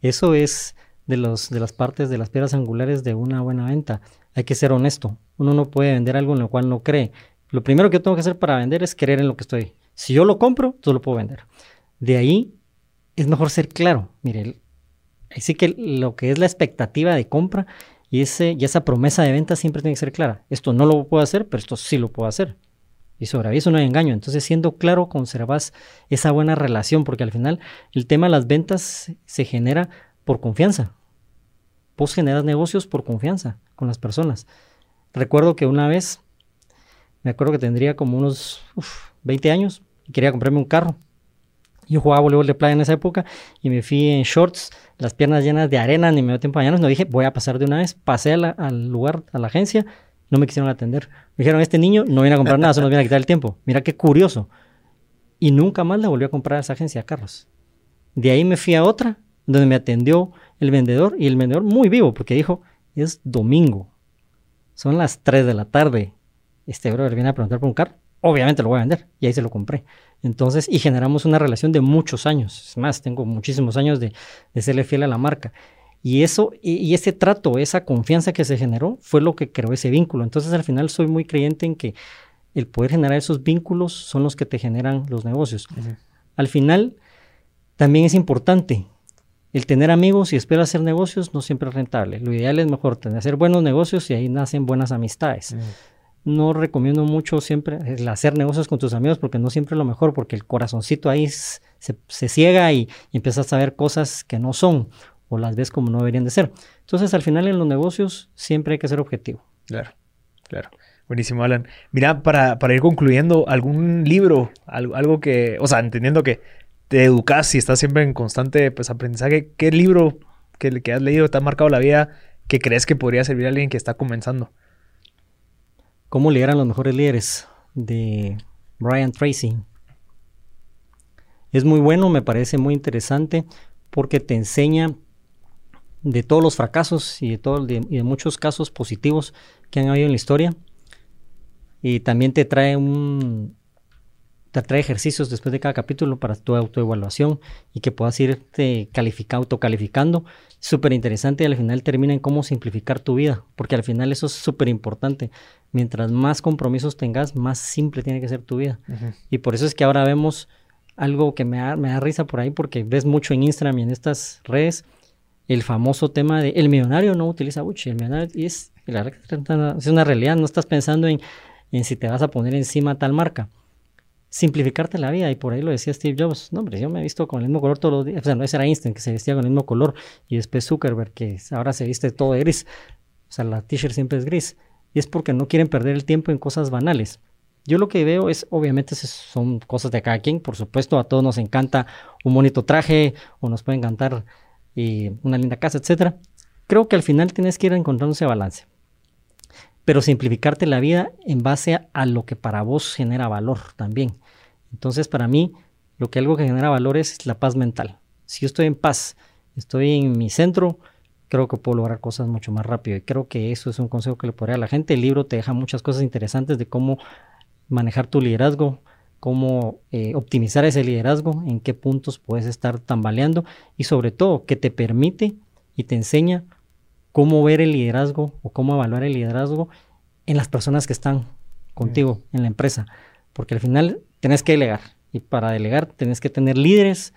Eso es de, los, de las partes de las piedras angulares de una buena venta. Hay que ser honesto. Uno no puede vender algo en lo cual no cree. Lo primero que tengo que hacer para vender es creer en lo que estoy. Si yo lo compro, entonces lo puedo vender. De ahí es mejor ser claro. Mire, así que lo que es la expectativa de compra y, ese, y esa promesa de venta siempre tiene que ser clara. Esto no lo puedo hacer, pero esto sí lo puedo hacer. Y sobre eso no hay engaño. Entonces, siendo claro, conservas esa buena relación, porque al final el tema de las ventas se genera por confianza. Vos generas negocios por confianza con las personas. Recuerdo que una vez, me acuerdo que tendría como unos 20 años y quería comprarme un carro. Yo jugaba voleibol de playa en esa época y me fui en shorts, las piernas llenas de arena, ni me dio tiempo de No dije, voy a pasar de una vez. Pasé al lugar, a la agencia, no me quisieron atender. Me dijeron, este niño no viene a comprar nada, solo viene a quitar el tiempo. Mira qué curioso. Y nunca más la volvió a comprar a esa agencia, Carlos. De ahí me fui a otra, donde me atendió el vendedor, y el vendedor muy vivo, porque dijo, es domingo. Son las 3 de la tarde. Este brother viene a preguntar por un carro. Obviamente lo voy a vender. Y ahí se lo compré. Entonces, y generamos una relación de muchos años. Es más, tengo muchísimos años de, de serle fiel a la marca. Y eso, y, ese trato, esa confianza que se generó, fue lo que creó ese vínculo. Entonces, al final, soy muy creyente en que el poder generar esos vínculos son los que te generan los negocios. Al final, también es importante el tener amigos y esperar hacer negocios no siempre es rentable. Lo ideal es mejor tener, hacer buenos negocios y ahí nacen buenas amistades. No recomiendo mucho siempre el hacer negocios con tus amigos porque no siempre es lo mejor, porque el corazoncito ahí se, ciega y, y empiezas a ver cosas que no son o las ves como no deberían de ser. Entonces, al final en los negocios siempre hay que ser objetivo. Claro, claro. Buenísimo, Alan. Mira, para, para ir concluyendo, algún libro, algo, que, o sea, entendiendo que te educas y estás siempre en constante pues, aprendizaje, ¿qué libro que, que has leído te ha marcado la vida que crees que podría servir a alguien que está comenzando? ¿Cómo lideran los mejores líderes? De Brian Tracy. Es muy bueno, me parece muy interesante porque te enseña de todos los fracasos y de, todo, y de muchos casos positivos que han habido en la historia. Y también te trae un, te trae ejercicios después de cada capítulo para tu autoevaluación y que puedas irte calificando, autocalificando. Súper interesante y al final termina en cómo simplificar tu vida, porque al final eso es súper importante. Mientras más compromisos tengas, más simple tiene que ser tu vida. Y por eso es que ahora vemos algo que me da, me da risa por ahí, porque ves mucho en Instagram y en estas redes el famoso tema de el millonario no utiliza Gucci, el millonario es, es una realidad, no estás pensando en, en si te vas a poner encima tal marca simplificarte la vida. Y por ahí lo decía Steve Jobs. No, hombre, yo me he visto con el mismo color todos los días. O sea, no ese era Einstein que se vestía con el mismo color. Y después Zuckerberg que ahora se viste todo de gris. O sea, la t-shirt siempre es gris. Y es porque no quieren perder el tiempo en cosas banales. Yo lo que veo es, obviamente, son cosas de cada quien. Por supuesto, a todos nos encanta un bonito traje o nos puede encantar eh, una linda casa, etc. Creo que al final tienes que ir encontrando ese balance pero simplificarte la vida en base a, lo que para vos genera valor también. Entonces, para mí, lo que algo que genera valor es la paz mental. Si yo estoy en paz, estoy en mi centro, creo que puedo lograr cosas mucho más rápido. Y creo que eso es un consejo que le podría a la gente. El libro te deja muchas cosas interesantes de cómo manejar tu liderazgo, cómo eh, optimizar ese liderazgo, en qué puntos puedes estar tambaleando y sobre todo que te permite y te enseña cómo ver el liderazgo o cómo evaluar el liderazgo en las personas que están contigo en la empresa. Porque al final tenés que delegar. Y para delegar tenés que tener líderes,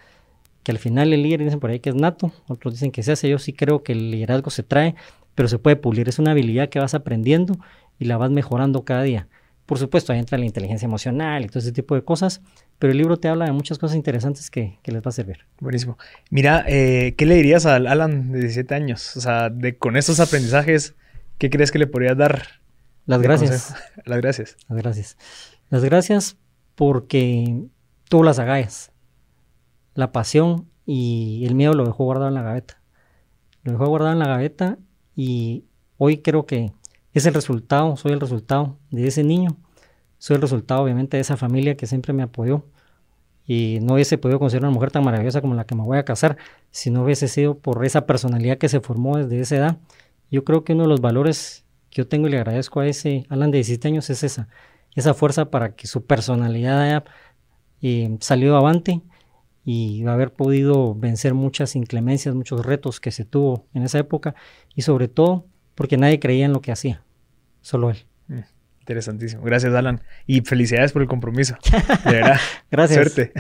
que al final el líder dicen por ahí que es nato, otros dicen que se hace. Yo sí creo que el liderazgo se trae, pero se puede pulir. Es una habilidad que vas aprendiendo y la vas mejorando cada día. Por supuesto, ahí entra la inteligencia emocional y todo ese tipo de cosas, pero el libro te habla de muchas cosas interesantes que, les va a servir. Buenísimo. Mira, eh, ¿qué le dirías al Alan de 17 años? O sea, de, con estos aprendizajes, ¿qué crees que le podrías dar? Las gracias. Las gracias. Las gracias. Las gracias porque tú las agallas. La pasión y el miedo lo dejó guardado en la gaveta. Lo dejó guardado en la gaveta y hoy creo que es el resultado, soy el resultado de ese niño. Soy el resultado, obviamente, de esa familia que siempre me apoyó. Y no hubiese podido conseguir una mujer tan maravillosa como la que me voy a casar si no hubiese sido por esa personalidad que se formó desde esa edad. Yo creo que uno de los valores que yo tengo y le agradezco a ese Alan de 17 años es esa, esa fuerza para que su personalidad haya eh, salido avante y haber podido vencer muchas inclemencias, muchos retos que se tuvo en esa época y sobre todo porque nadie creía en lo que hacía, solo él. Interesantísimo. Gracias, Alan. Y felicidades por el compromiso. De verdad. Gracias. Suerte.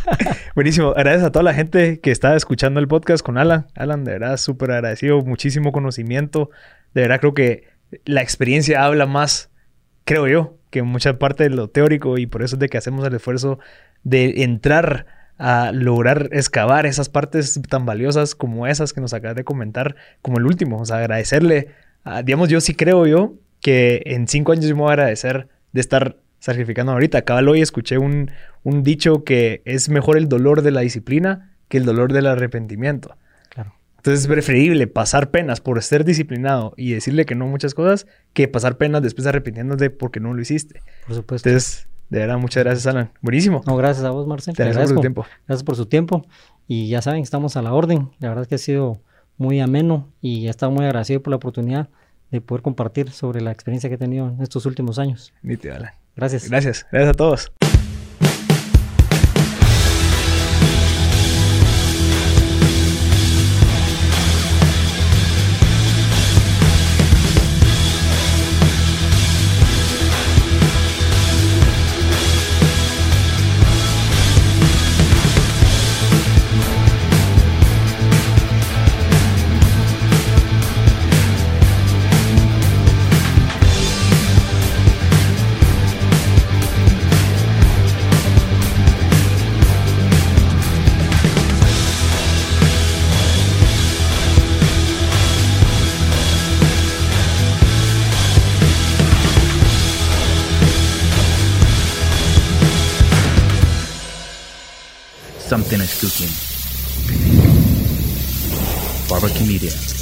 Buenísimo. Gracias a toda la gente que está escuchando el podcast con Alan. Alan, de verdad, súper agradecido. Muchísimo conocimiento. De verdad, creo que la experiencia habla más, creo yo, que mucha parte de lo teórico y por eso es de que hacemos el esfuerzo de entrar a lograr excavar esas partes tan valiosas como esas que nos acabas de comentar, como el último. O sea, agradecerle, digamos, yo sí creo yo que en cinco años yo me voy a agradecer de estar sacrificando ahorita. Acá hoy escuché un, un dicho que es mejor el dolor de la disciplina que el dolor del arrepentimiento. Claro. Entonces es preferible pasar penas por ser disciplinado y decirle que no muchas cosas que pasar penas después arrepintiéndote porque no lo hiciste. Por supuesto. Entonces, de verdad, muchas gracias, Alan. Buenísimo. No, gracias a vos, Marcel. Te gracias por su tiempo. Gracias por su tiempo. Y ya saben, estamos a la orden. La verdad es que ha sido muy ameno y estado muy agradecido por la oportunidad de poder compartir sobre la experiencia que he tenido en estos últimos años. Nítido, Alan. Gracias. Gracias. Gracias a todos. Is cooking. Barbecue Media.